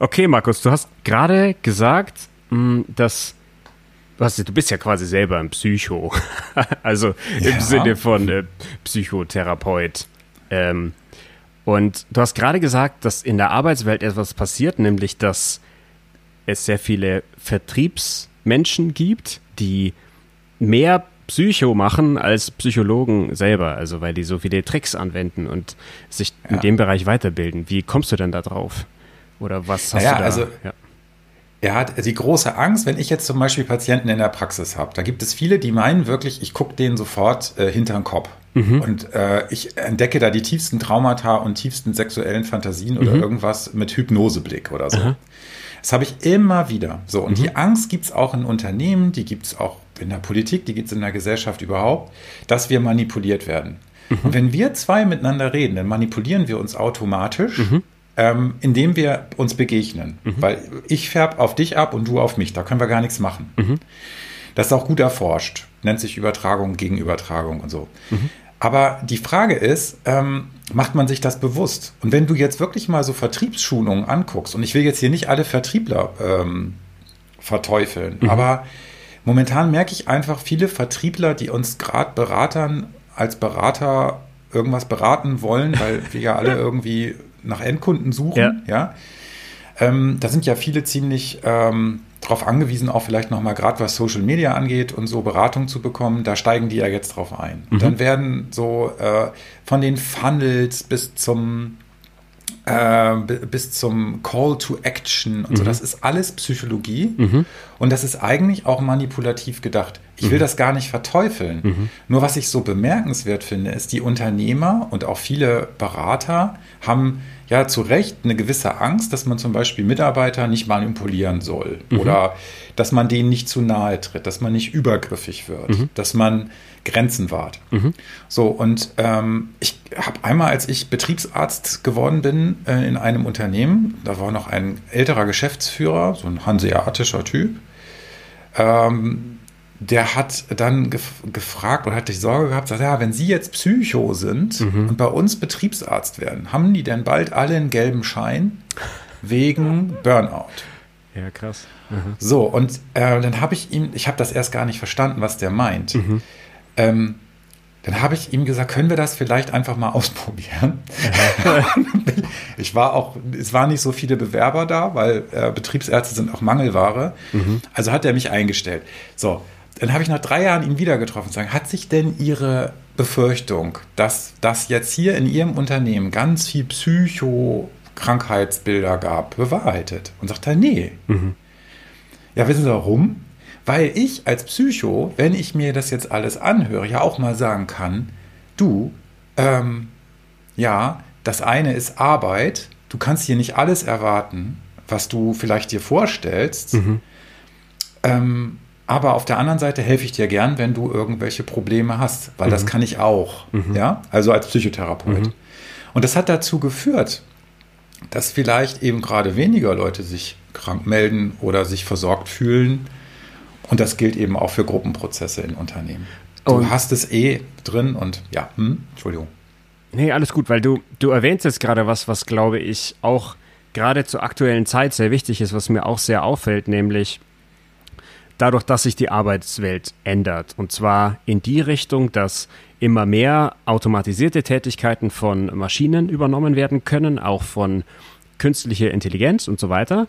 Okay, Markus, du hast gerade gesagt, mm, dass du, hast, du bist ja quasi selber ein Psycho, also im Ja. Sinne von äh, Psychotherapeut. Ähm, und du hast gerade gesagt, dass in der Arbeitswelt etwas passiert, nämlich dass es sehr viele Vertriebsmenschen gibt, die mehr Psycho machen als Psychologen selber, also weil die so viele Tricks anwenden und sich in Ja. dem Bereich weiterbilden. Wie kommst du denn da drauf? Oder was hast Naja, du da? also- ja. Er hat die große Angst, wenn ich jetzt zum Beispiel Patienten in der Praxis habe. Da gibt es viele, die meinen wirklich, ich gucke denen sofort äh, hinter den Kopf. Und äh, ich entdecke da die tiefsten Traumata und tiefsten sexuellen Fantasien oder irgendwas mit Hypnoseblick oder so. Das habe ich immer wieder. So, und die Angst gibt es auch in Unternehmen, die gibt es auch in der Politik, die gibt es in der Gesellschaft überhaupt, dass wir manipuliert werden. Und wenn wir zwei miteinander reden, dann manipulieren wir uns automatisch, ähm, indem wir uns begegnen. Weil ich färb auf dich ab und du auf mich. Da können wir gar nichts machen. Das ist auch gut erforscht. Nennt sich Übertragung gegen Übertragung und so. Aber die Frage ist, ähm, macht man sich das bewusst? Und wenn du jetzt wirklich mal so Vertriebsschulungen anguckst, und ich will jetzt hier nicht alle Vertriebler ähm, verteufeln, aber momentan merke ich einfach viele Vertriebler, die uns gerade Beratern als Berater irgendwas beraten wollen, weil wir ja alle irgendwie nach Endkunden suchen, Ja. ja. Ähm, da sind ja viele ziemlich ähm, darauf angewiesen, auch vielleicht nochmal gerade was Social Media angeht und so Beratung zu bekommen. Da steigen die ja jetzt drauf ein. Und dann werden so äh, von den Funnels bis zum äh, bi- bis zum Call to Action und so. Das ist alles Psychologie und das ist eigentlich auch manipulativ gedacht. Ich will das gar nicht verteufeln. Nur was ich so bemerkenswert finde, ist, die Unternehmer und auch viele Berater haben ja zu Recht eine gewisse Angst, dass man zum Beispiel Mitarbeiter nicht manipulieren soll oder dass man denen nicht zu nahe tritt, dass man nicht übergriffig wird, dass man Grenzen wahrt. So, und ähm, ich habe einmal, als ich Betriebsarzt geworden bin äh, in einem Unternehmen, da war noch ein älterer Geschäftsführer, so ein hanseatischer Typ, ähm, der hat dann gef gefragt oder hat die Sorge gehabt, sagt, ja, wenn Sie jetzt Psycho sind und bei uns Betriebsarzt werden, haben die denn bald alle einen gelben Schein wegen Burnout? ja, krass. So, und äh, dann habe ich ihm, ich habe das erst gar nicht verstanden, was der meint. Ähm, dann habe ich ihm gesagt, können wir das vielleicht einfach mal ausprobieren? ich war auch, es waren nicht so viele Bewerber da, weil äh, Betriebsärzte sind auch Mangelware. Also hat er mich eingestellt. So, dann habe ich nach drei Jahren ihn wieder getroffen und sagen, hat sich denn Ihre Befürchtung, dass das jetzt hier in Ihrem Unternehmen ganz viel Psycho-Krankheitsbilder gab, bewahrheitet? Und sagt er, nee. Ja, wissen Sie warum? Weil ich als Psycho, wenn ich mir das jetzt alles anhöre, ja auch mal sagen kann, du, ähm, ja, das eine ist Arbeit, du kannst hier nicht alles erwarten, was du vielleicht dir vorstellst, ähm, aber auf der anderen Seite helfe ich dir gern, wenn du irgendwelche Probleme hast, weil das kann ich auch, ja, also als Psychotherapeut. Und das hat dazu geführt, dass vielleicht eben gerade weniger Leute sich krank melden oder sich versorgt fühlen. Und das gilt eben auch für Gruppenprozesse in Unternehmen. Du Und- hast es eh drin und ja, hm, Entschuldigung. Nee, alles gut, weil du, du erwähnst jetzt gerade was, was glaube ich auch gerade zur aktuellen Zeit sehr wichtig ist, was mir auch sehr auffällt, nämlich dadurch, dass sich die Arbeitswelt ändert. Und zwar in die Richtung, dass immer mehr automatisierte Tätigkeiten von Maschinen übernommen werden können, auch von künstlicher Intelligenz und so weiter.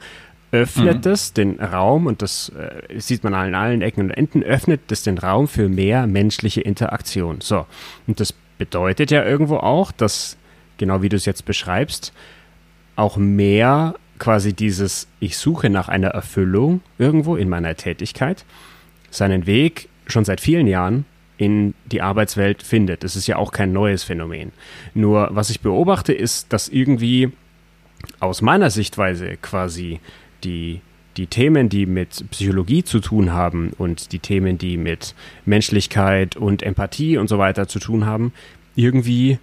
Öffnet es den Raum, und das äh, sieht man an allen Ecken und Enden, öffnet es den Raum für mehr menschliche Interaktion. So, und das bedeutet ja irgendwo auch, dass, genau wie du es jetzt beschreibst, auch mehr quasi dieses, ich suche nach einer Erfüllung irgendwo in meiner Tätigkeit, seinen Weg schon seit vielen Jahren in die Arbeitswelt findet. Das ist ja auch kein neues Phänomen. Nur was ich beobachte, ist, dass irgendwie aus meiner Sichtweise quasi die, die Themen, die mit Psychologie zu tun haben und die Themen, die mit Menschlichkeit und Empathie und so weiter zu tun haben, irgendwie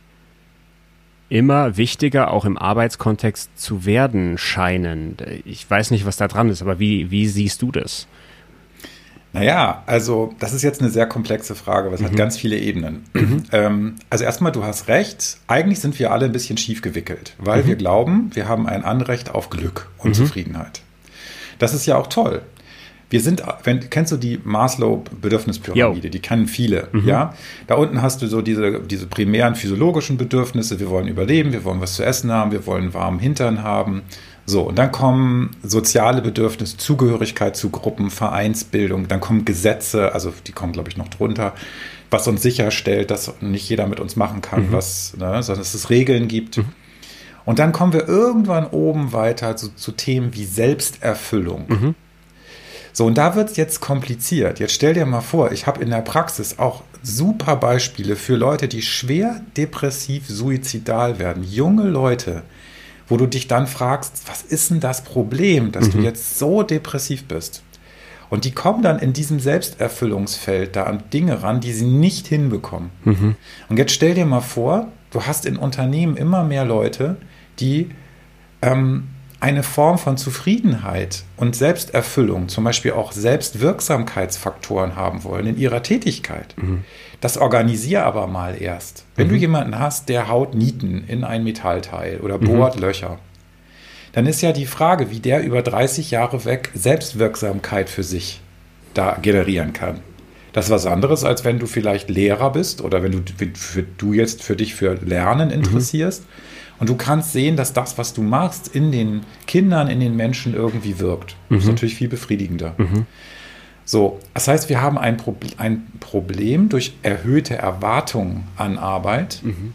immer wichtiger auch im Arbeitskontext zu werden scheinen. Ich weiß nicht, was da dran ist, aber wie, wie siehst du das? Naja, also das ist jetzt eine sehr komplexe Frage, was mhm. hat ganz viele Ebenen. Mhm. Ähm, also erstmal, du hast recht, eigentlich sind wir alle ein bisschen schief gewickelt, weil mhm. wir glauben, wir haben ein Anrecht auf Glück und mhm. Zufriedenheit. Das ist ja auch toll. Wir sind, wenn, kennst du die Maslow-Bedürfnispyramide? Die kennen viele, mhm. ja? Da unten hast du so diese, diese primären physiologischen Bedürfnisse. Wir wollen überleben, wir wollen was zu essen haben, wir wollen warmen Hintern haben. So, und dann kommen soziale Bedürfnisse, Zugehörigkeit zu Gruppen, Vereinsbildung, dann kommen Gesetze, also die kommen, glaube ich, noch drunter, was uns sicherstellt, dass nicht jeder mit uns machen kann, mhm. was, ne, sondern dass es Regeln gibt. Mhm. Und dann kommen wir irgendwann oben weiter zu, zu Themen wie Selbsterfüllung. Mhm. So, und da wird es jetzt kompliziert. Jetzt stell dir mal vor, ich habe in der Praxis auch super Beispiele für Leute, die schwer depressiv, suizidal werden. Junge Leute, wo du dich dann fragst, was ist denn das Problem, dass mhm. du jetzt so depressiv bist? Und die kommen dann in diesem Selbsterfüllungsfeld da an Dinge ran, die sie nicht hinbekommen. Mhm. Und jetzt stell dir mal vor, du hast in Unternehmen immer mehr Leute, die ähm, eine Form von Zufriedenheit und Selbsterfüllung, zum Beispiel auch Selbstwirksamkeitsfaktoren haben wollen in ihrer Tätigkeit. Mhm. Das organisier aber mal erst. Wenn mhm. du jemanden hast, der haut Nieten in ein Metallteil oder bohrt mhm. Löcher, dann ist ja die Frage, wie der über 30 Jahre weg Selbstwirksamkeit für sich da generieren kann. Das ist was anderes, als wenn du vielleicht Lehrer bist oder wenn du, für, du jetzt für dich für Lernen mhm. interessierst. Mhm und du kannst sehen, dass das, was du machst, in den Kindern, in den Menschen irgendwie wirkt. Mhm. Das ist mhm. natürlich viel befriedigender. Mhm. So, das heißt, wir haben ein, Pro ein, Problem durch erhöhte Erwartungen an Arbeit. Mhm.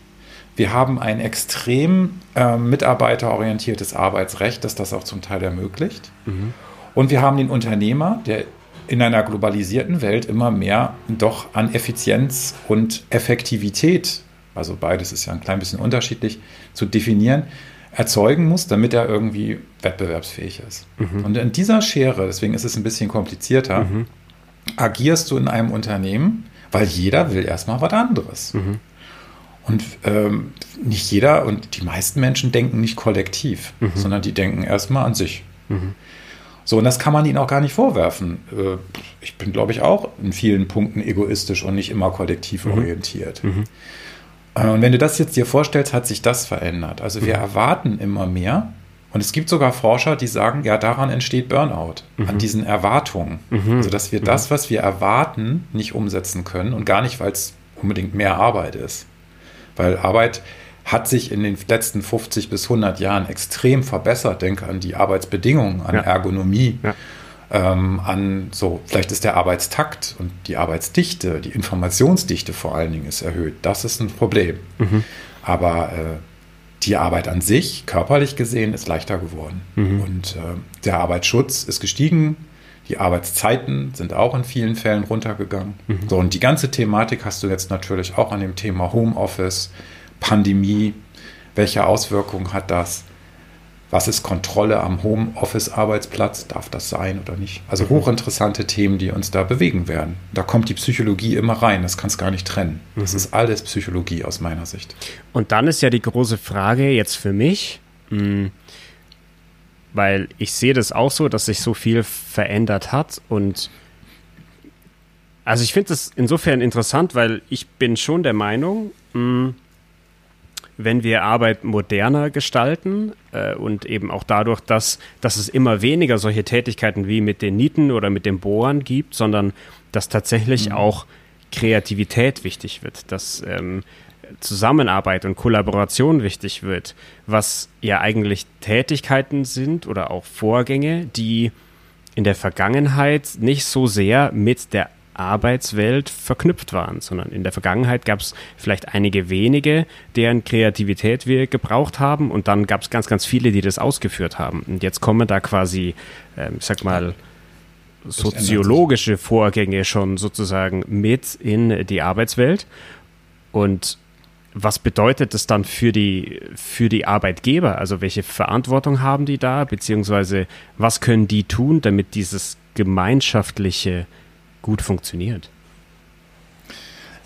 Wir haben ein extrem äh, mitarbeiterorientiertes Arbeitsrecht, das das auch zum Teil ermöglicht. Mhm. Und wir haben den Unternehmer, der in einer globalisierten Welt immer mehr doch an Effizienz und Effektivität also beides ist ja ein klein bisschen unterschiedlich, zu definieren, erzeugen muss, damit er irgendwie wettbewerbsfähig ist. Mhm. Und in dieser Schere, deswegen ist es ein bisschen komplizierter, mhm. agierst du in einem Unternehmen, weil jeder will erstmal was anderes. Mhm. Und ähm, nicht jeder und die meisten Menschen denken nicht kollektiv, mhm. sondern die denken erstmal an sich. Mhm. So, und das kann man ihnen auch gar nicht vorwerfen. Äh, ich bin, glaube ich, auch in vielen Punkten egoistisch und nicht immer kollektiv mhm. orientiert. Äh, und wenn du das jetzt dir vorstellst, hat sich das verändert. Also wir mhm. erwarten immer mehr. Und es gibt sogar Forscher, die sagen, ja, daran entsteht Burnout, mhm. an diesen Erwartungen. Mhm. Also dass wir das, mhm. was wir erwarten, nicht umsetzen können und gar nicht, weil es unbedingt mehr Arbeit ist. Weil Arbeit hat sich in den letzten 50 bis 100 Jahren extrem verbessert. Denke an die Arbeitsbedingungen, an ja. Ergonomie. Ja ähm, an so, vielleicht ist der Arbeitstakt und die Arbeitsdichte, die Informationsdichte vor allen Dingen ist erhöht. Das ist ein Problem. Mhm. Aber äh, die Arbeit an sich, körperlich gesehen, ist leichter geworden. Mhm. Und äh, der Arbeitsschutz ist gestiegen. Die Arbeitszeiten sind auch in vielen Fällen runtergegangen. Mhm. So, und die ganze Thematik hast du jetzt natürlich auch an dem Thema Homeoffice, Pandemie. Welche Auswirkungen hat das? Was ist Kontrolle am Homeoffice-Arbeitsplatz? Darf das sein oder nicht? Also mhm. hochinteressante Themen, die uns da bewegen werden. Da kommt die Psychologie immer rein. Das kannst gar nicht trennen. Das mhm. ist alles Psychologie aus meiner Sicht. Und dann ist ja die große Frage jetzt für mich, hm, weil ich sehe das auch so, dass sich so viel verändert hat und also ich finde das insofern interessant, weil ich bin schon der Meinung, mh, hm, wenn wir Arbeit moderner gestalten äh, und eben auch dadurch, dass, dass es immer weniger solche Tätigkeiten wie mit den Nieten oder mit dem Bohren gibt, sondern dass tatsächlich mhm. auch Kreativität wichtig wird, dass ähm, Zusammenarbeit und Kollaboration wichtig wird, was ja eigentlich Tätigkeiten sind oder auch Vorgänge, die in der Vergangenheit nicht so sehr mit der Arbeitswelt verknüpft waren, sondern in der Vergangenheit gab es vielleicht einige wenige, deren Kreativität wir gebraucht haben und dann gab es ganz, ganz viele, die das ausgeführt haben. Und jetzt kommen da quasi, ähm, ich sag mal, soziologische Vorgänge schon sozusagen mit in die Arbeitswelt. Und was bedeutet das dann für die, für die Arbeitgeber? Also welche Verantwortung haben die da? Beziehungsweise was können die tun, damit dieses gemeinschaftliche gut funktioniert.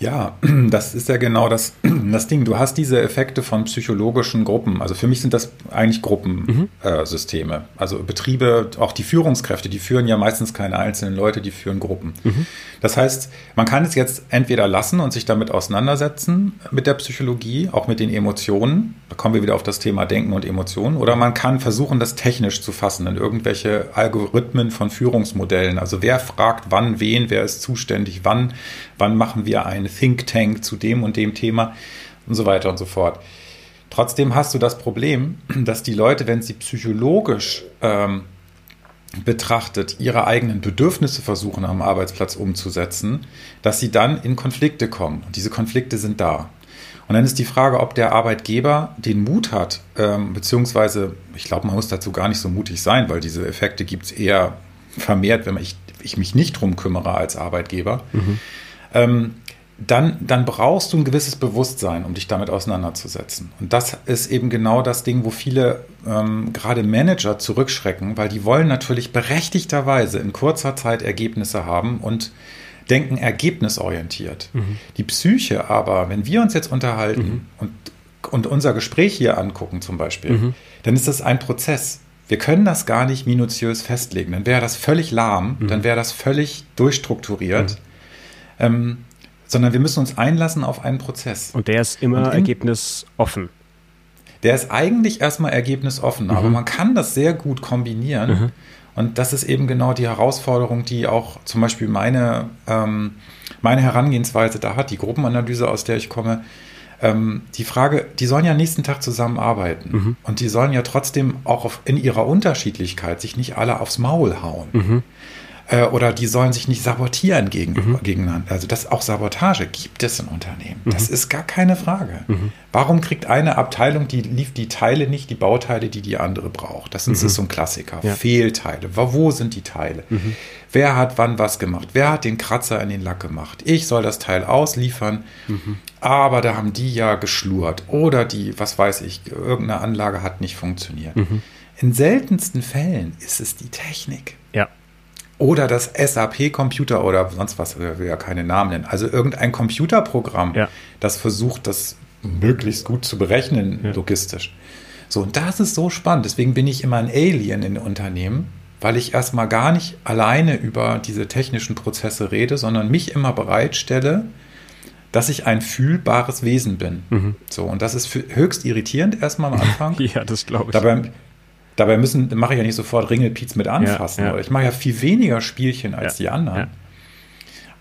Ja, das ist ja genau das, das Ding. Du hast diese Effekte von psychologischen Gruppen. Also für mich sind das eigentlich Gruppensysteme. Mhm. Äh, also Betriebe, auch die Führungskräfte, die führen ja meistens keine einzelnen Leute, die führen Gruppen. Mhm. Das heißt, man kann es jetzt entweder lassen und sich damit auseinandersetzen mit der Psychologie, auch mit den Emotionen. Da kommen wir wieder auf das Thema Denken und Emotionen. Oder man kann versuchen, das technisch zu fassen in irgendwelche Algorithmen von Führungsmodellen. Also wer fragt wann wen, wer ist zuständig, wann, wann machen wir einen Think Tank zu dem und dem Thema und so weiter und so fort. Trotzdem hast du das Problem, dass die Leute, wenn sie psychologisch ähm, betrachtet ihre eigenen Bedürfnisse versuchen am Arbeitsplatz umzusetzen, dass sie dann in Konflikte kommen. Und diese Konflikte sind da. Und dann ist die Frage, ob der Arbeitgeber den Mut hat, ähm, beziehungsweise, ich glaube, man muss dazu gar nicht so mutig sein, weil diese Effekte gibt es eher vermehrt, wenn ich, ich mich nicht drum kümmere als Arbeitgeber. Mhm. Ähm, dann, dann brauchst du ein gewisses Bewusstsein, um dich damit auseinanderzusetzen. Und das ist eben genau das Ding, wo viele ähm, gerade Manager zurückschrecken, weil die wollen natürlich berechtigterweise in kurzer Zeit Ergebnisse haben und denken ergebnisorientiert. Mhm. Die Psyche aber, wenn wir uns jetzt unterhalten mhm. und, und unser Gespräch hier angucken zum Beispiel, mhm. dann ist das ein Prozess. Wir können das gar nicht minutiös festlegen. Dann wäre das völlig lahm, mhm. dann wäre das völlig durchstrukturiert. Mhm. Ähm, sondern wir müssen uns einlassen auf einen Prozess. Und der ist immer in, ergebnisoffen. Der ist eigentlich erstmal ergebnisoffen, mhm. aber man kann das sehr gut kombinieren. Mhm. Und das ist eben genau die Herausforderung, die auch zum Beispiel meine, ähm, meine Herangehensweise da hat, die Gruppenanalyse, aus der ich komme. Ähm, die Frage, die sollen ja nächsten Tag zusammenarbeiten mhm. und die sollen ja trotzdem auch auf, in ihrer Unterschiedlichkeit sich nicht alle aufs Maul hauen. Äh, oder die sollen sich nicht sabotieren gegen, mhm. gegeneinander. Also das auch Sabotage gibt es in Unternehmen. Mhm. Das ist gar keine Frage. Mhm. Warum kriegt eine Abteilung, die lief die Teile nicht, die Bauteile, die die andere braucht? Das ist, mhm. so ein Klassiker. Ja. Fehlteile. Wo sind die Teile? Mhm. Wer hat wann was gemacht? Wer hat den Kratzer in den Lack gemacht? Ich soll das Teil ausliefern, mhm. aber da haben die ja geschlurrt. Oder die, was weiß ich, irgendeine Anlage hat nicht funktioniert. In seltensten Fällen ist es die Technik. Ja oder das SAP-Computer oder sonst was, ich will ja keine Namen nennen. Also irgendein Computerprogramm, ja. das versucht, das möglichst gut zu berechnen, ja. logistisch. So, und das ist so spannend. Deswegen bin ich immer ein Alien in Unternehmen, weil ich erstmal gar nicht alleine über diese technischen Prozesse rede, sondern mich immer bereitstelle, dass ich ein fühlbares Wesen bin. Mhm. So, und das ist höchst irritierend erstmal am Anfang. ja, das glaube ich. Dabei, Dabei müssen, mache ich ja nicht sofort Ringelpiez mit anfassen. Ja, ja. Ich mache ja viel weniger Spielchen als die anderen.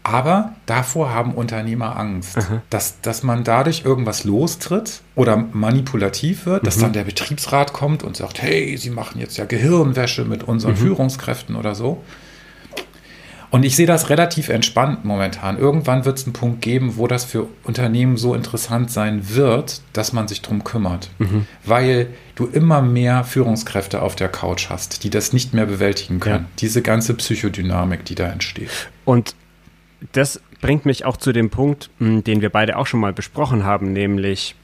Aber davor haben Unternehmer Angst, dass, dass man dadurch irgendwas lostritt oder manipulativ wird, dass mhm. dann der Betriebsrat kommt und sagt, hey, Sie machen jetzt ja Gehirnwäsche mit unseren mhm. Führungskräften oder so. Und ich sehe das relativ entspannt momentan. Irgendwann wird es einen Punkt geben, wo das für Unternehmen so interessant sein wird, dass man sich darum kümmert. Mhm. Weil du immer mehr Führungskräfte auf der Couch hast, die das nicht mehr bewältigen können. Ja. Diese ganze Psychodynamik, die da entsteht. Und das bringt mich auch zu dem Punkt, hm, den wir beide auch schon mal besprochen haben, nämlich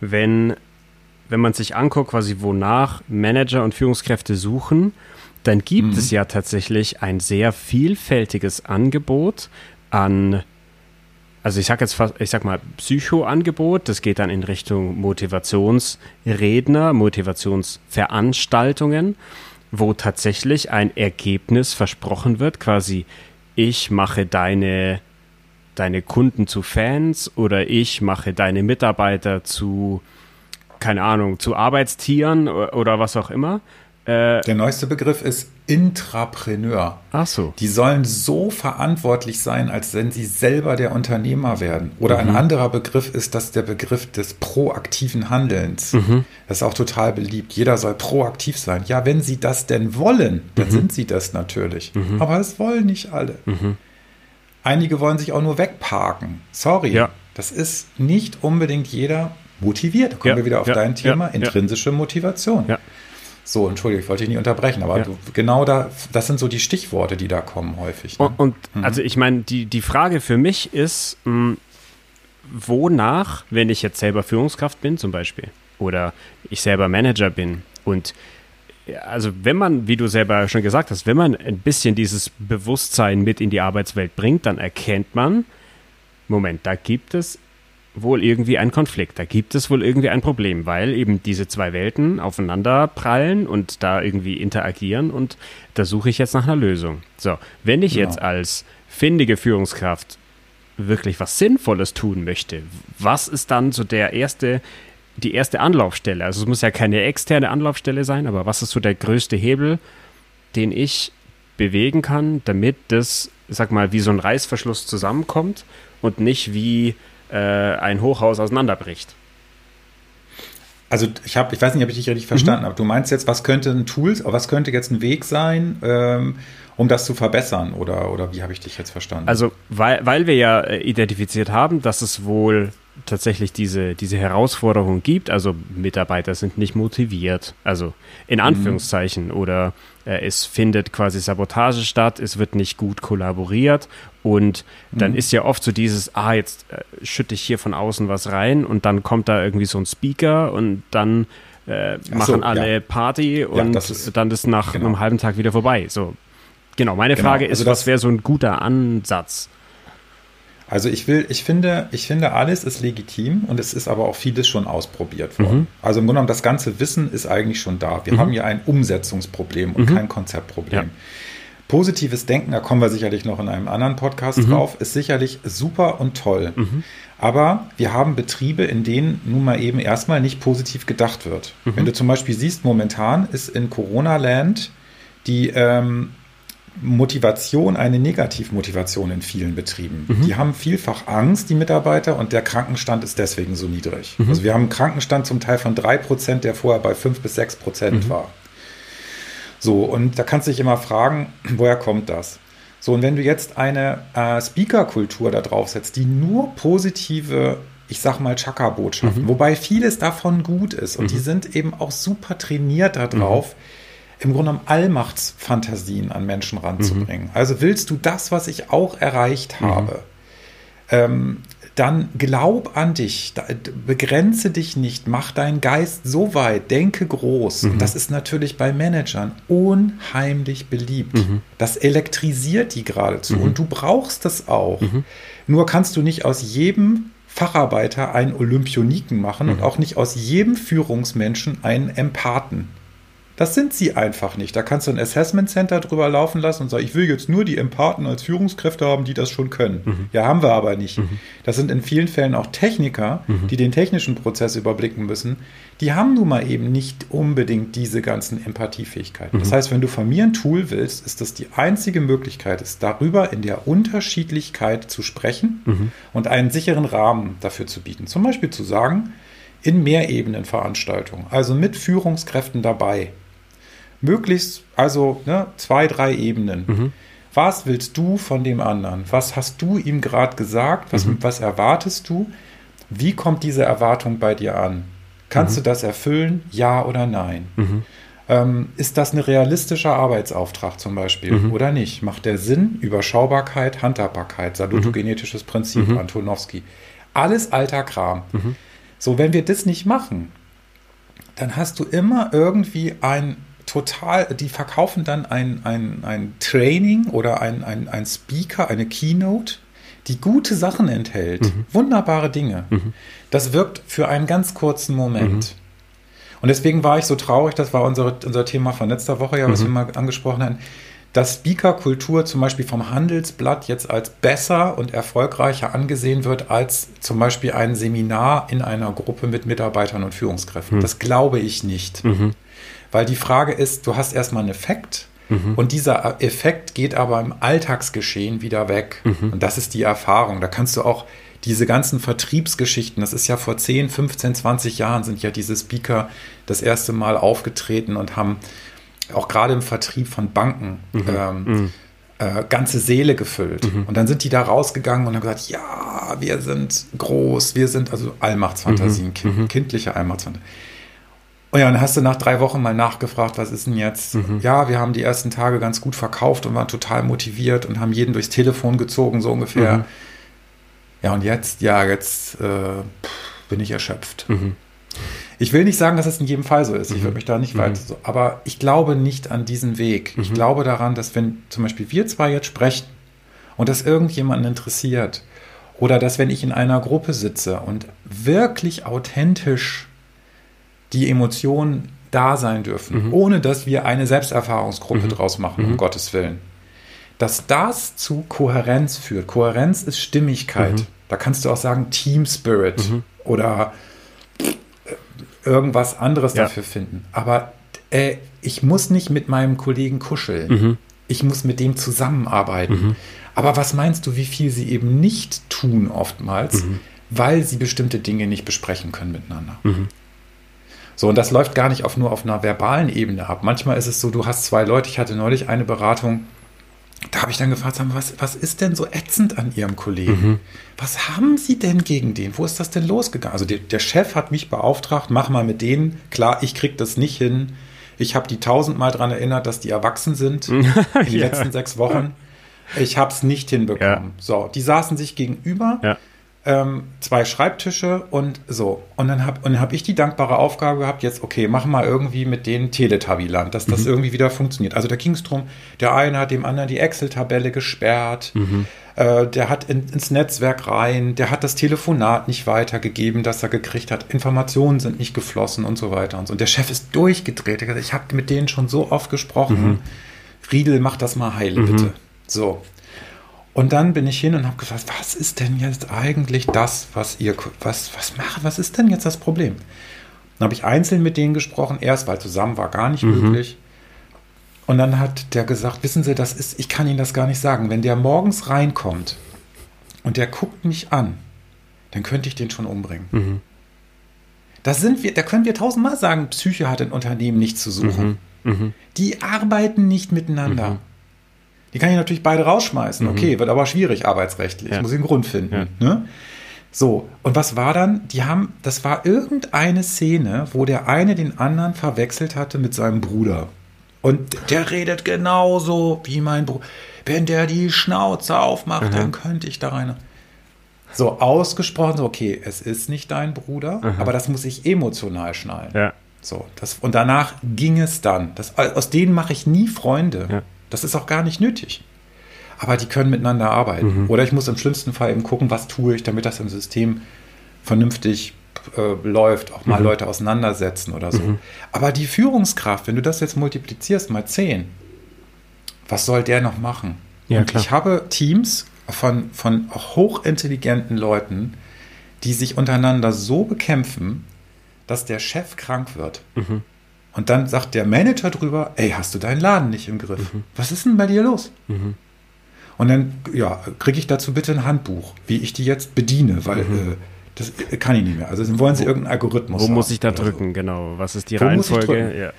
wenn, wenn man sich anguckt, quasi wonach Manager und Führungskräfte suchen, dann gibt mhm. es ja tatsächlich ein sehr vielfältiges Angebot an, also ich sag jetzt fast, ich sag mal Psychoangebot, das geht dann in Richtung Motivationsredner, Motivationsveranstaltungen, wo tatsächlich ein Ergebnis versprochen wird, quasi ich mache deine deine Kunden zu Fans oder ich mache deine Mitarbeiter zu keine Ahnung, zu Arbeitstieren oder was auch immer. Äh, Der neueste Begriff ist Intrapreneur. Ach so. Die sollen so verantwortlich sein, als wenn sie selber der Unternehmer werden. Oder mhm. ein anderer Begriff ist das der Begriff des proaktiven Handelns. Mhm. Das ist auch total beliebt. Jeder soll proaktiv sein. Ja, wenn sie das denn wollen, dann mhm. sind sie das natürlich. Mhm. Aber es wollen nicht alle. Mhm. Einige wollen sich auch nur wegparken. Sorry. Ja. Das ist nicht unbedingt jeder motiviert. Da kommen ja. wir wieder auf ja. dein Thema, intrinsische Motivation. Ja. So, entschuldige, ich wollte dich nicht unterbrechen, aber ja. du, genau da, das sind so die Stichworte, die da kommen häufig. Ne? Und, und mhm. also ich meine, die, die Frage für mich ist, mh, hm, wonach, wenn ich jetzt selber Führungskraft bin zum Beispiel oder ich selber Manager bin und also wenn man, wie du selber schon gesagt hast, wenn man ein bisschen dieses Bewusstsein mit in die Arbeitswelt bringt, dann erkennt man, Moment, da gibt es wohl irgendwie einen Konflikt, da gibt es wohl irgendwie ein Problem, weil eben diese zwei Welten aufeinander prallen und da irgendwie interagieren und da suche ich jetzt nach einer Lösung. So, wenn ich genau. jetzt als findige Führungskraft wirklich was Sinnvolles tun möchte, was ist dann so der erste, die erste Anlaufstelle? Also es muss ja keine externe Anlaufstelle sein, aber was ist so der größte Hebel, den ich bewegen kann, damit das, sag mal, wie so ein Reißverschluss zusammenkommt und nicht wie äh, ein Hochhaus auseinanderbricht? Also ich habe, ich weiß nicht, ob ich dich richtig verstanden mhm. habe. Du meinst jetzt, was könnte ein Tool, was könnte jetzt ein Weg sein, ähm, um das zu verbessern? Oder, oder wie habe ich dich jetzt verstanden? Also, weil, weil wir ja äh, identifiziert haben, dass es wohl tatsächlich diese, diese Herausforderung gibt. Also Mitarbeiter sind nicht motiviert, also in mhm. Anführungszeichen, mhm. oder äh, es findet quasi Sabotage statt, es wird nicht gut kollaboriert und dann mhm. ist ja oft so dieses, ah, jetzt äh, schütte ich hier von außen was rein und dann kommt da irgendwie so ein Speaker und dann äh, machen so, alle ja. Party und ja, ist, dann ist nach genau. einem halben Tag wieder vorbei. So, Genau, meine genau. Frage ist, also was wäre so ein guter Ansatz? Also ich will, ich finde, ich finde, alles ist legitim und es ist aber auch vieles schon ausprobiert worden. Mhm. Also im Grunde genommen, das ganze Wissen ist eigentlich schon da. Wir mhm. haben ja ein Umsetzungsproblem und mhm. kein Konzeptproblem. Ja. Positives Denken, da kommen wir sicherlich noch in einem anderen Podcast mhm. drauf, ist sicherlich super und toll. Mhm. Aber wir haben Betriebe, in denen nun mal eben erstmal nicht positiv gedacht wird. Mhm. Wenn du zum Beispiel siehst, momentan ist in Corona-Land die ähm, Motivation eine Negativmotivation in vielen Betrieben. Mhm. Die haben vielfach Angst, die Mitarbeiter, und der Krankenstand ist deswegen so niedrig. Mhm. Also wir haben einen Krankenstand zum Teil von 3%, der vorher bei 5 bis 6% mhm. war. So, und da kannst du dich immer fragen, woher kommt das? So, und wenn du jetzt eine äh, Speaker-Kultur da drauf setzt, die nur positive ich sag mal Chaka-Botschaften, mhm. wobei vieles davon gut ist und mhm. die sind eben auch super trainiert darauf, mhm im Grunde genommen Allmachtsfantasien an Menschen ranzubringen. Mhm. Also willst du das, was ich auch erreicht mhm. habe, ähm, dann glaub an dich, begrenze dich nicht, mach deinen Geist so weit, denke groß. Mhm. Das ist natürlich bei Managern unheimlich beliebt. Mhm. Das elektrisiert die geradezu mhm. und du brauchst das auch. Mhm. Nur kannst du nicht aus jedem Facharbeiter einen Olympioniken machen und mhm. auch nicht aus jedem Führungsmenschen einen Empathen. Das sind sie einfach nicht. Da kannst du ein Assessment Center drüber laufen lassen und sagen, ich will jetzt nur die Empathen als Führungskräfte haben, die das schon können. Mhm. Ja, haben wir aber nicht. Mhm. Das sind in vielen Fällen auch Techniker, mhm. die den technischen Prozess überblicken müssen. Die haben nun mal eben nicht unbedingt diese ganzen Empathiefähigkeiten. Das mhm. heißt, wenn du von mir ein Tool willst, ist das die einzige Möglichkeit, ist darüber in der Unterschiedlichkeit zu sprechen mhm. und einen sicheren Rahmen dafür zu bieten. Zum Beispiel zu sagen, in Mehrebenenveranstaltungen, also mit Führungskräften dabei, Möglichst, also ne, zwei, drei Ebenen. Mhm. Was willst du von dem anderen? Was hast du ihm gerade gesagt? Was, mhm. was erwartest du? Wie kommt diese Erwartung bei dir an? Kannst mhm. du das erfüllen? Ja oder nein? Mhm. Ähm, ist das ein realistischer Arbeitsauftrag zum Beispiel mhm. oder nicht? Macht der Sinn? Überschaubarkeit, Handhabbarkeit, salutogenetisches mhm. Prinzip, mhm. Antonowski. Alles alter Kram. So, wenn wir das nicht machen, dann hast du immer irgendwie ein total, die verkaufen dann ein, ein, ein Training oder ein, ein, ein Speaker, eine Keynote, die gute Sachen enthält, mhm. wunderbare Dinge. Mhm. Das wirkt für einen ganz kurzen Moment. Mhm. Und deswegen war ich so traurig, das war unsere, unser Thema von letzter Woche ja, was wir mhm. mal angesprochen haben, dass Speaker-Kultur zum Beispiel vom Handelsblatt jetzt als besser und erfolgreicher angesehen wird als zum Beispiel ein Seminar in einer Gruppe mit Mitarbeitern und Führungskräften. Mhm. Das glaube ich nicht. Weil die Frage ist, du hast erstmal einen Effekt mhm. und dieser Effekt geht aber im Alltagsgeschehen wieder weg. Mhm. Und das ist die Erfahrung. Da kannst du auch diese ganzen Vertriebsgeschichten, das ist ja vor 10, 15, 20 Jahren sind ja diese Speaker das erste Mal aufgetreten und haben auch gerade im Vertrieb von Banken mhm. Ähm, mhm. äh, ganze Seele gefüllt. Mhm. Und dann sind die da rausgegangen und haben gesagt, ja, wir sind groß, wir sind also Allmachtsfantasien, mhm. kind, mhm. kindliche Allmachtsfantasien. Und ja, dann hast du nach drei Wochen mal nachgefragt, was ist denn jetzt? Mhm. Ja, wir haben die ersten Tage ganz gut verkauft und waren total motiviert und haben jeden durchs Telefon gezogen, so ungefähr. Mhm. Ja, und jetzt, ja, jetzt äh, bin ich erschöpft. Mhm. Ich will nicht sagen, dass es in jedem Fall so ist. Ich würde mhm. mich da nicht mhm. weiter so. Aber ich glaube nicht an diesen Weg. Ich mhm. glaube daran, dass wenn zum Beispiel wir zwei jetzt sprechen und das irgendjemanden interessiert Oder dass, wenn ich in einer Gruppe sitze und wirklich authentisch die Emotionen da sein dürfen, mhm. ohne dass wir eine Selbsterfahrungsgruppe mhm. draus machen, um mhm. Gottes Willen. Dass das zu Kohärenz führt. Kohärenz ist Stimmigkeit. Mhm. Da kannst du auch sagen Team Spirit mhm. oder irgendwas anderes ja. dafür finden. Aber äh, ich muss nicht mit meinem Kollegen kuscheln. Mhm. Ich muss mit dem zusammenarbeiten. Mhm. Aber was meinst du, wie viel sie eben nicht tun oftmals, mhm. weil sie bestimmte Dinge nicht besprechen können miteinander? So, und das läuft gar nicht auf, nur auf einer verbalen Ebene ab. Manchmal ist es so, du hast zwei Leute, ich hatte neulich eine Beratung, da habe ich dann gefragt, was, was ist denn so ätzend an Ihrem Kollegen? Mhm. Was haben Sie denn gegen den? Wo ist das denn losgegangen? Also der, der Chef hat mich beauftragt, mach mal mit denen. Klar, ich kriege das nicht hin. Ich habe die tausendmal daran erinnert, dass die erwachsen sind in den ja. letzten sechs Wochen. Ich habe es nicht hinbekommen. Ja. So, die saßen sich gegenüber. Ja ähm, zwei Schreibtische und so. Und dann habe hab ich die dankbare Aufgabe gehabt, jetzt, okay, mach mal irgendwie mit denen Teletabiland, dass das mhm. irgendwie wieder funktioniert. Also da ging es darum, der eine hat dem anderen die Excel-Tabelle gesperrt, mhm. äh, der hat in, ins Netzwerk rein, der hat das Telefonat nicht weitergegeben, das er gekriegt hat, Informationen sind nicht geflossen und so weiter und so. Und der Chef ist durchgedreht. Er hat gesagt, ich habe mit denen schon so oft gesprochen. Mhm. Riedel, mach das mal heil, mhm. bitte. So. Und dann bin ich hin und habe gefragt, was ist denn jetzt eigentlich das, was ihr, was, was macht, was ist denn jetzt das Problem? Dann habe ich einzeln mit denen gesprochen, erst weil zusammen war gar nicht mhm. möglich. Und dann hat der gesagt, wissen Sie, das ist, ich kann Ihnen das gar nicht sagen. Wenn der morgens reinkommt und der guckt mich an, dann könnte ich den schon umbringen. Mhm. Da sind wir, da können wir tausendmal sagen, Psyche hat in Unternehmen nichts zu suchen. Mhm. mhm. Die arbeiten nicht miteinander. Die kann ich natürlich beide rausschmeißen. Mhm. Okay, wird aber schwierig arbeitsrechtlich. Ja. Muss ich einen Grund finden. Ja. Ne? So, und was war dann? Die haben, das war irgendeine Szene, wo der eine den anderen verwechselt hatte mit seinem Bruder. Und der redet genauso wie mein Bruder. Wenn der die Schnauze aufmacht, mhm. dann könnte ich da rein. So ausgesprochen, so, okay, es ist nicht dein Bruder, mhm. aber das muss ich emotional schnallen. Ja. So, das, und danach ging es dann. Das, aus denen mache ich nie Freunde. Ja. Das ist auch gar nicht nötig. Aber die können miteinander arbeiten. Mhm. Oder ich muss im schlimmsten Fall eben gucken, was tue ich, damit das im System vernünftig äh, läuft, auch mal mhm. Leute auseinandersetzen oder so. Mhm. Aber die Führungskraft, wenn du das jetzt multiplizierst mal zehn, was soll der noch machen? Ja, Und klar. ich habe Teams von, von hochintelligenten Leuten, die sich untereinander so bekämpfen, dass der Chef krank wird. Mhm. Und dann sagt der Manager drüber, ey, hast du deinen Laden nicht im Griff? Mhm. Was ist denn bei dir los? Mhm. Und dann, ja, kriege ich dazu bitte ein Handbuch, wie ich die jetzt bediene, weil mhm. äh, das kann ich nicht mehr. Also dann wollen sie wo, irgendeinen Algorithmus. Wo muss ich da drücken, so. genau? Was ist die wo Reihenfolge? Ja.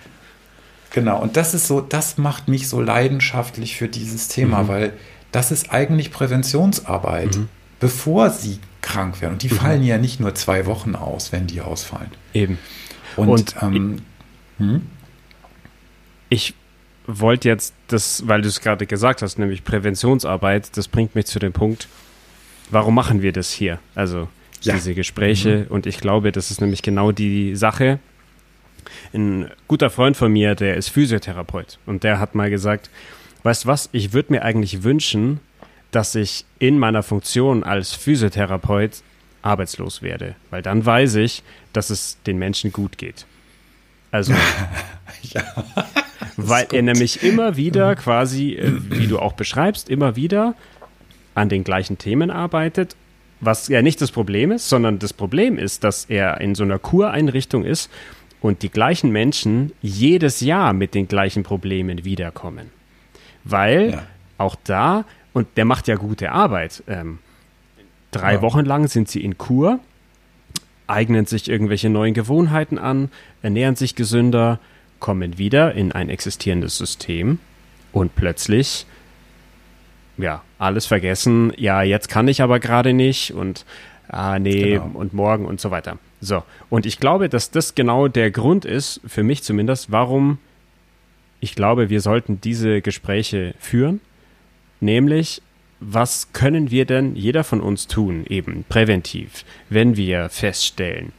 Genau, und das ist so, das macht mich so leidenschaftlich für dieses Thema, mhm. weil das ist eigentlich Präventionsarbeit, mhm. bevor sie krank werden. Und die mhm. fallen ja nicht nur zwei Wochen aus, wenn die ausfallen. Eben. Und, und ähm, hm? Ich wollte jetzt das, weil du es gerade gesagt hast, nämlich Präventionsarbeit, das bringt mich zu dem Punkt, warum machen wir das hier? Also ja. diese Gespräche mhm. und ich glaube, das ist nämlich genau die Sache. Ein guter Freund von mir, der ist Physiotherapeut und der hat mal gesagt, weißt du was, ich würde mir eigentlich wünschen, dass ich in meiner Funktion als Physiotherapeut arbeitslos werde, weil dann weiß ich, dass es den Menschen gut geht. Also, ja, weil er nämlich immer wieder quasi, äh, wie du auch beschreibst, immer wieder an den gleichen Themen arbeitet, was ja nicht das Problem ist, sondern das Problem ist, dass er in so einer Kureinrichtung ist und die gleichen Menschen jedes Jahr mit den gleichen Problemen wiederkommen. Weil ja. auch da, und der macht ja gute Arbeit, ähm, drei ja. Wochen lang sind sie in Kur eignen sich irgendwelche neuen Gewohnheiten an, ernähren sich gesünder, kommen wieder in ein existierendes System und plötzlich, ja, alles vergessen, ja, jetzt kann ich aber gerade nicht und ah, nee, genau. und morgen und so weiter. So, und ich glaube, dass das genau der Grund ist, für mich zumindest, warum ich glaube, wir sollten diese Gespräche führen, nämlich was können wir denn jeder von uns tun, eben präventiv, wenn wir feststellen,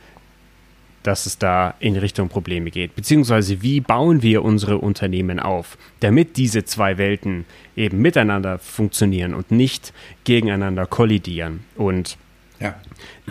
dass es da in Richtung Probleme geht? Beziehungsweise wie bauen wir unsere Unternehmen auf, damit diese zwei Welten eben miteinander funktionieren und nicht gegeneinander kollidieren? Und ja.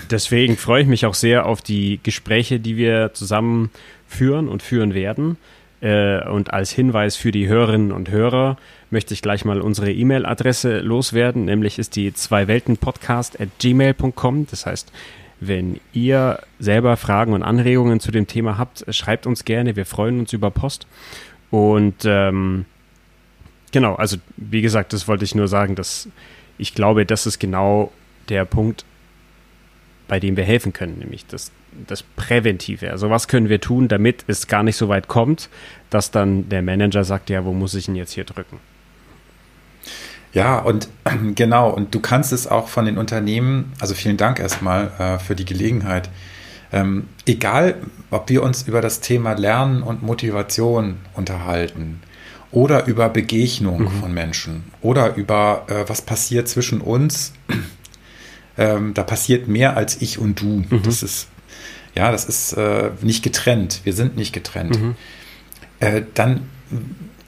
deswegen freue ich mich auch sehr auf die Gespräche, die wir zusammen führen und führen werden. Äh, und als Hinweis für die Hörerinnen und Hörer möchte ich gleich mal unsere E-Mail-Adresse loswerden, nämlich ist die zweiweltenpodcast at gmail.com. Das heißt, wenn ihr selber Fragen und Anregungen zu dem Thema habt, schreibt uns gerne. Wir freuen uns über Post. Und ähm, genau, also wie gesagt, das wollte ich nur sagen, dass ich glaube, das ist genau der Punkt, bei dem wir helfen können, nämlich das, das Präventive. Also was können wir tun, damit es gar nicht so weit kommt, dass dann der Manager sagt, ja, wo muss ich denn jetzt hier drücken? Ja, und genau, und du kannst es auch von den Unternehmen, also vielen Dank erstmal äh, für die Gelegenheit. Ähm, egal, ob wir uns über das Thema Lernen und Motivation unterhalten oder über Begegnung mhm. von Menschen oder über äh, was passiert zwischen uns, ähm, da passiert mehr als ich und du. Mhm. Das ist, ja, das ist äh, nicht getrennt. Wir sind nicht getrennt. Mhm. Äh, dann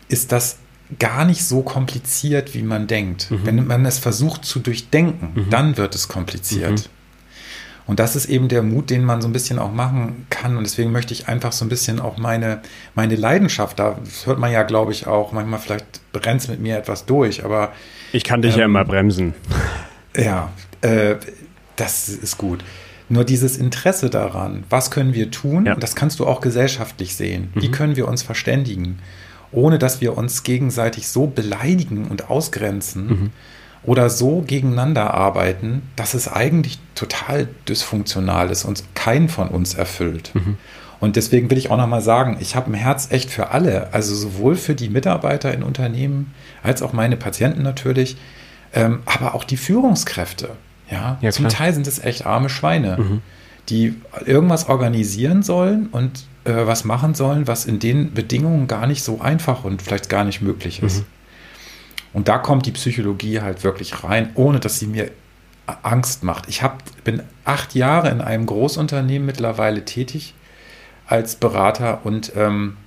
ist das gar nicht so kompliziert, wie man denkt. Mhm. Wenn man es versucht zu durchdenken, mhm. dann wird es kompliziert. Mhm. Und das ist eben der Mut, den man so ein bisschen auch machen kann. Und deswegen möchte ich einfach so ein bisschen auch meine, meine Leidenschaft, da hört man ja, glaube ich, auch, manchmal vielleicht brennt mit mir etwas durch, aber. Ich kann dich ähm, ja immer bremsen. Ja, äh, das ist gut. Nur dieses Interesse daran, was können wir tun, ja. das kannst du auch gesellschaftlich sehen. Wie mhm. können wir uns verständigen? ohne dass wir uns gegenseitig so beleidigen und ausgrenzen mhm. oder so gegeneinander arbeiten, dass es eigentlich total dysfunktional ist und keinen von uns erfüllt. Mhm. Und deswegen will ich auch nochmal sagen, ich habe ein Herz echt für alle, also sowohl für die Mitarbeiter in Unternehmen als auch meine Patienten natürlich, ähm, aber auch die Führungskräfte. Ja, ja zum Teil sind es echt arme Schweine, mhm. die irgendwas organisieren sollen und äh, was machen sollen, was in den Bedingungen gar nicht so einfach und vielleicht gar nicht möglich ist. Mhm. Und da kommt die Psychologie halt wirklich rein, ohne dass sie mir Angst macht. Ich hab, bin acht Jahre in einem Großunternehmen mittlerweile tätig als Berater und ähm,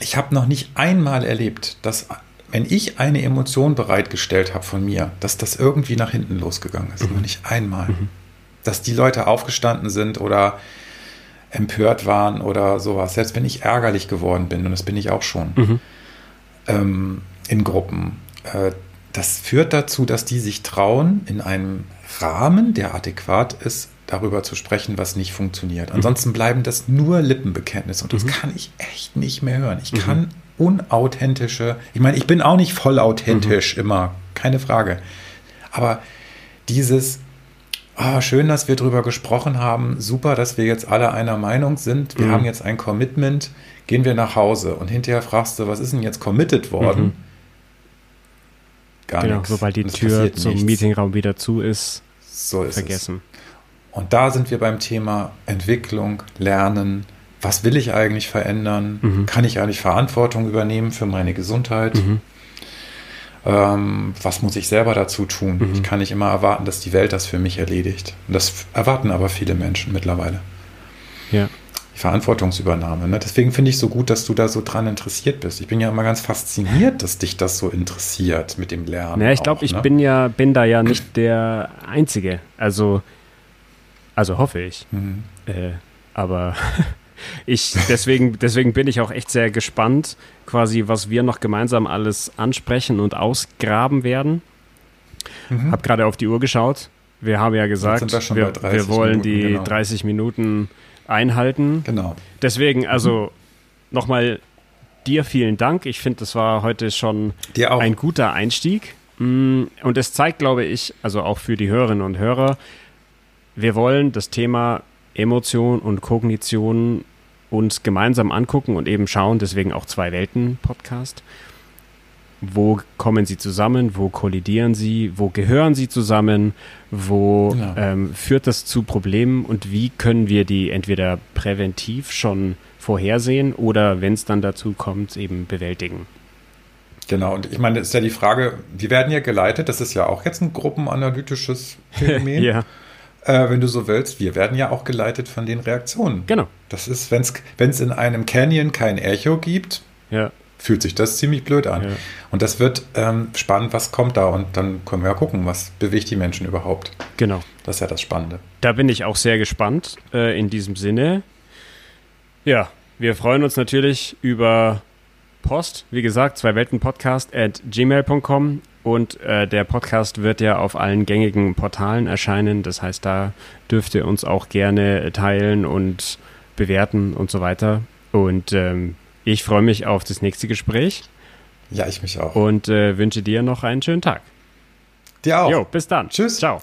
ich habe noch nicht einmal erlebt, dass wenn ich eine Emotion bereitgestellt habe von mir, dass das irgendwie nach hinten losgegangen ist. Mhm. Noch nicht einmal. Mhm. Dass die Leute aufgestanden sind oder empört waren oder sowas. Selbst wenn ich ärgerlich geworden bin, und das bin ich auch schon, mhm. ähm, in Gruppen. Äh, das führt dazu, dass die sich trauen, in einem Rahmen, der adäquat ist, darüber zu sprechen, was nicht funktioniert. Mhm. Ansonsten bleiben das nur Lippenbekenntnisse und das mhm. kann ich echt nicht mehr hören. Ich mhm. kann unauthentische, ich meine, ich bin auch nicht voll authentisch mhm. immer, keine Frage. Aber dieses, ah, schön, dass wir darüber gesprochen haben, super, dass wir jetzt alle einer Meinung sind, wir mhm. haben jetzt ein Commitment, gehen wir nach Hause und hinterher fragst du, was ist denn jetzt committed worden? Mhm. Gar genau, nichts. Sobald die Tür zum nichts. Meetingraum wieder zu ist, so ist vergessen. Es. Und da sind wir beim Thema Entwicklung, Lernen. Was will ich eigentlich verändern? Mhm. Kann ich eigentlich Verantwortung übernehmen für meine Gesundheit? Mhm ähm, was muss ich selber dazu tun? Mhm. Ich kann nicht immer erwarten, dass die Welt das für mich erledigt. Und das erwarten aber viele Menschen mittlerweile. Ja. Die Verantwortungsübernahme. Ne? Deswegen finde ich so gut, dass du da so dran interessiert bist. Ich bin ja immer ganz fasziniert, dass dich das so interessiert mit dem Lernen. Ja, ich glaube, ich ne? bin ja, bin da ja nicht der Einzige. Also, also hoffe ich. Mhm. Äh, aber ich, deswegen, deswegen bin ich auch echt sehr gespannt, quasi, was wir noch gemeinsam alles ansprechen und ausgraben werden. Mhm. Hab gerade auf die Uhr geschaut. Wir haben ja gesagt, wir, wir, wollen Minuten, die genau. 30 Minuten einhalten. Genau. Deswegen, also mhm. nochmal dir vielen Dank. Ich finde, das war heute schon ein guter Einstieg. Mm, und es zeigt, glaube ich, also auch für die Hörerinnen und Hörer, wir wollen das Thema Emotion und Kognition uns gemeinsam angucken und eben schauen, deswegen auch zwei Welten Podcast. Wo kommen sie zusammen? Wo kollidieren sie? Wo gehören sie zusammen? Wo genau. ähm, führt das zu Problemen? Und wie können wir die entweder präventiv schon vorhersehen oder, wenn es dann dazu kommt, eben bewältigen? Genau, und ich meine, ist ja die Frage, wir werden ja geleitet, das ist ja auch jetzt ein gruppenanalytisches Phänomen. ja. Äh, wenn du so willst, wir werden ja auch geleitet von den Reaktionen. Genau. Das ist, wenn es in einem Canyon kein Echo gibt, Ja. fühlt sich das ziemlich blöd an. Ja. Und das wird ähm, spannend, was kommt da. Und dann können wir ja gucken, was bewegt die Menschen überhaupt. Genau. Das ist ja das Spannende. Da bin ich auch sehr gespannt äh, in diesem Sinne. Ja, wir freuen uns natürlich über Post. Wie gesagt, zwei Welten Podcast at gmail.com und äh, der Podcast wird ja auf allen gängigen Portalen erscheinen. Das heißt, da dürft ihr uns auch gerne teilen und bewerten und so weiter. Und ähm, ich freue mich auf das nächste Gespräch Ja, ich mich auch. und äh, wünsche dir noch einen schönen Tag. Dir auch. Jo, bis dann. Tschüss. Ciao.